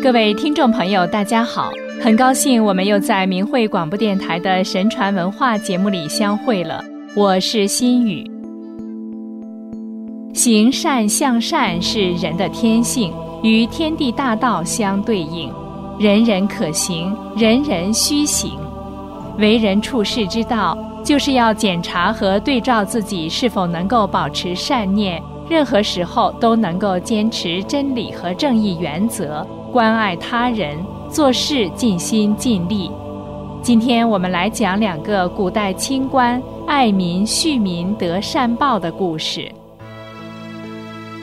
各位听众朋友，大家好！很高兴我们又在明慧广播电台的神传文化节目里相会了。我是心雨。行善向善是人的天性，与天地大道相对应，人人可行，人人须行。为人处世之道，就是要检查和对照自己是否能够保持善念，任何时候都能够坚持真理和正义原则。关爱他人，做事尽心尽力。今天我们来讲两个古代清官爱民恤民得善报的故事。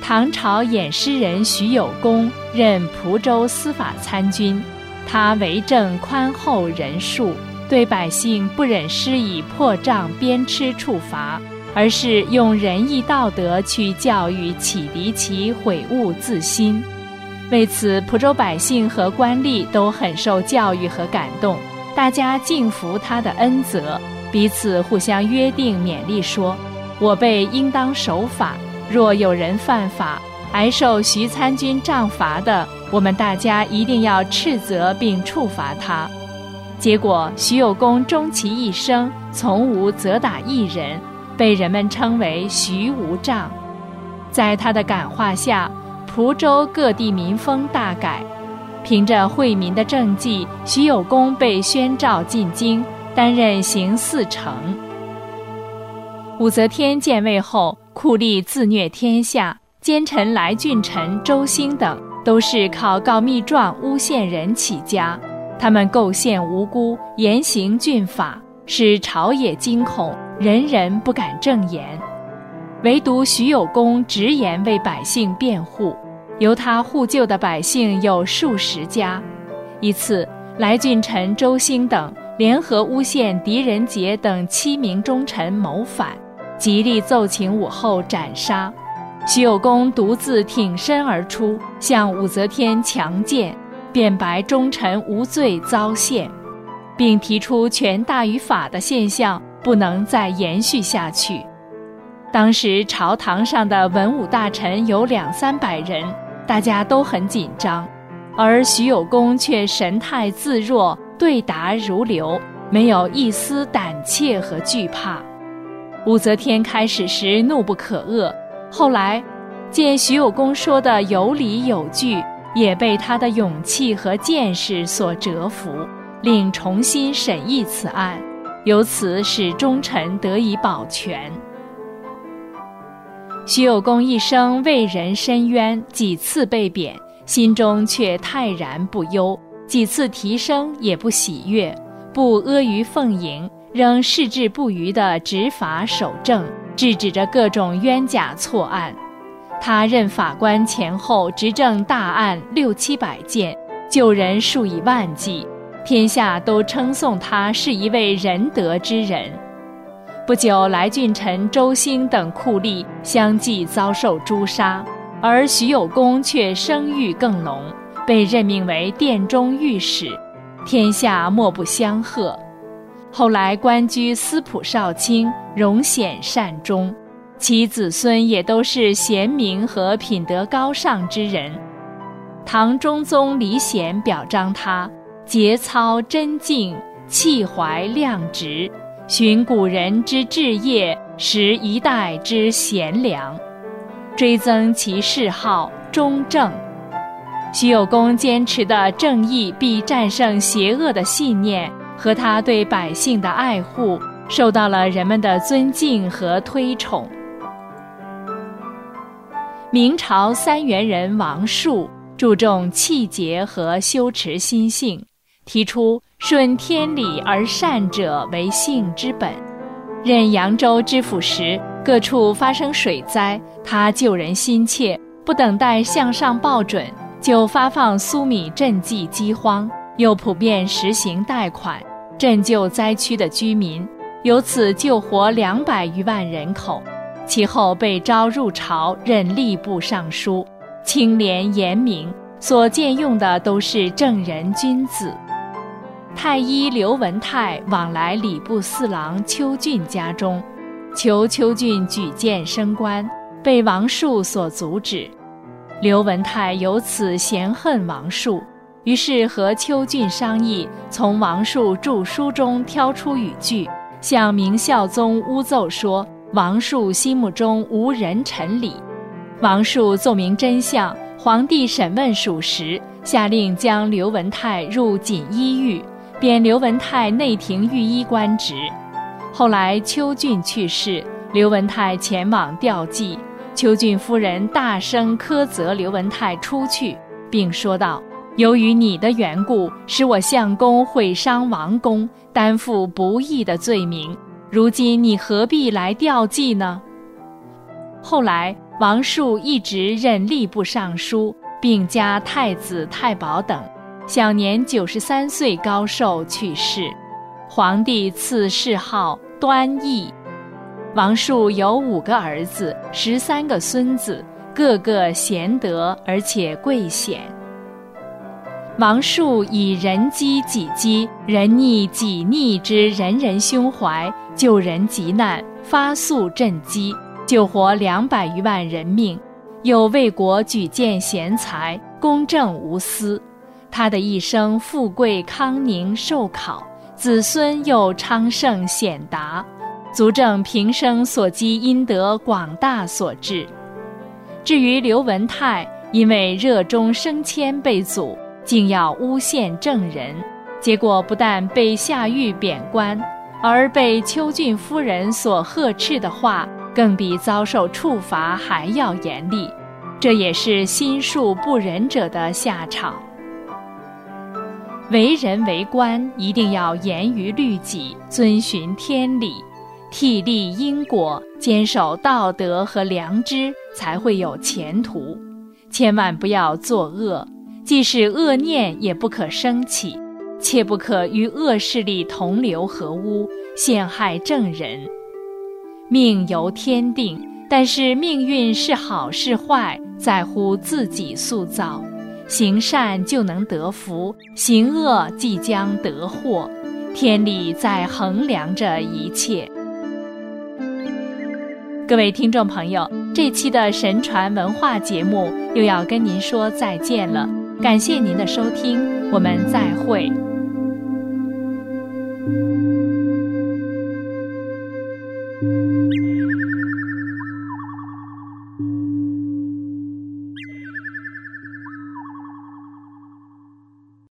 唐朝偃师人徐有功任蒲州司法参军，他为政宽厚仁恕，对百姓不忍施以破杖鞭笞处罚，而是用仁义道德去教育启迪其悔悟自新。为此，蒲州百姓和官吏都很受教育和感动，大家敬服他的恩泽，彼此互相约定勉励说：“我辈应当守法，若有人犯法，挨受徐参军杖罚的，我们大家一定要斥责并处罚他。”结果，徐有功终其一生从无责打一人，被人们称为“徐无杖”。在他的感化下。滁州各地民风大改，凭着惠民的政绩，徐有功被宣召进京，担任行四丞。武则天建位后，酷吏自虐天下，奸臣来俊臣、周兴等都是靠告密状诬陷人起家，他们构陷无辜，严刑峻法，使朝野惊恐，人人不敢正言。唯独徐有功直言为百姓辩护。由他护救的百姓有数十家。一次，来俊臣、周兴等联合诬陷狄仁杰等七名忠臣谋反，极力奏请武后斩杀。徐有功独自挺身而出，向武则天强谏，辩白忠臣无罪遭陷，并提出权大于法的现象不能再延续下去。当时朝堂上的文武大臣有两三百人。大家都很紧张，而徐有功却神态自若，对答如流，没有一丝胆怯和惧怕。武则天开始时怒不可遏，后来见徐有功说的有理有据，也被他的勇气和见识所折服，令重新审议此案，由此使忠臣得以保全。徐有功一生为人伸冤，几次被贬，心中却泰然不忧；几次提升也不喜悦，不阿谀奉迎，仍矢志不渝地执法守正，制止着各种冤假错案。他任法官前后执政大案六七百件，救人数以万计，天下都称颂他是一位仁德之人。不久，来俊臣、周兴等酷吏相继遭受诛杀，而徐有功却声誉更隆，被任命为殿中御史，天下莫不相贺。后来官居司仆少卿，荣显善终，其子孙也都是贤明和品德高尚之人。唐中宗李显表彰他节操真敬，气怀亮直。寻古人之志业，识一代之贤良，追增其谥号忠正。徐有功坚持的正义必战胜邪恶的信念，和他对百姓的爱护，受到了人们的尊敬和推崇。明朝三元人王树注重气节和修持心性，提出。顺天理而善者为性之本。任扬州知府时，各处发生水灾，他救人心切，不等待向上报准，就发放粟米赈济饥荒，又普遍实行贷款，赈救灾区的居民，由此救活两百余万人口。其后被招入朝，任吏部尚书，清廉严明，所见用的都是正人君子。太医刘文泰往来礼部侍郎邱俊家中，求邱俊举荐升官，被王树所阻止。刘文泰由此嫌恨王树，于是和邱俊商议，从王树著书中挑出语句，向明孝宗诬奏说王树心目中无人臣礼。王树奏明真相，皇帝审问属实，下令将刘文泰入锦衣狱，贬刘文泰内廷御医官职。后来邱俊去世，刘文泰前往吊祭。邱俊夫人大声苛责刘文泰出去，并说道：“由于你的缘故，使我相公毁伤王公，担负不义的罪名。如今你何必来吊祭呢？”后来，王树一直任吏部尚书，并加太子太保等，享年九十三岁高寿去世。皇帝赐谥号端义。王树有五个儿子，十三个孙子，个个贤德而且贵显。王树以人饥己饥，人逆己逆之人人胸怀，救人急难，发粟赈饥，救活两百余万人命，又为国举荐贤才，公正无私。他的一生富贵康宁寿考，子孙又昌盛显达。足证平生所积阴德广大所致。至于刘文泰，因为热衷升迁被阻，竟要诬陷证人，结果不但被下狱贬官，而被邱俊夫人所呵斥的话，更比遭受处罚还要严厉。这也是心术不仁者的下场。为人为官，一定要严于律己，遵循天理。替立因果，坚守道德和良知，才会有前途。千万不要作恶，即使恶念也不可生起，切不可与恶势力同流合污，陷害正人。命由天定，但是命运是好是坏，在乎自己塑造。行善就能得福，行恶即将得祸。天理在衡量着一切。各位听众朋友，这期的神传文化节目又要跟您说再见了，感谢您的收听，我们再会。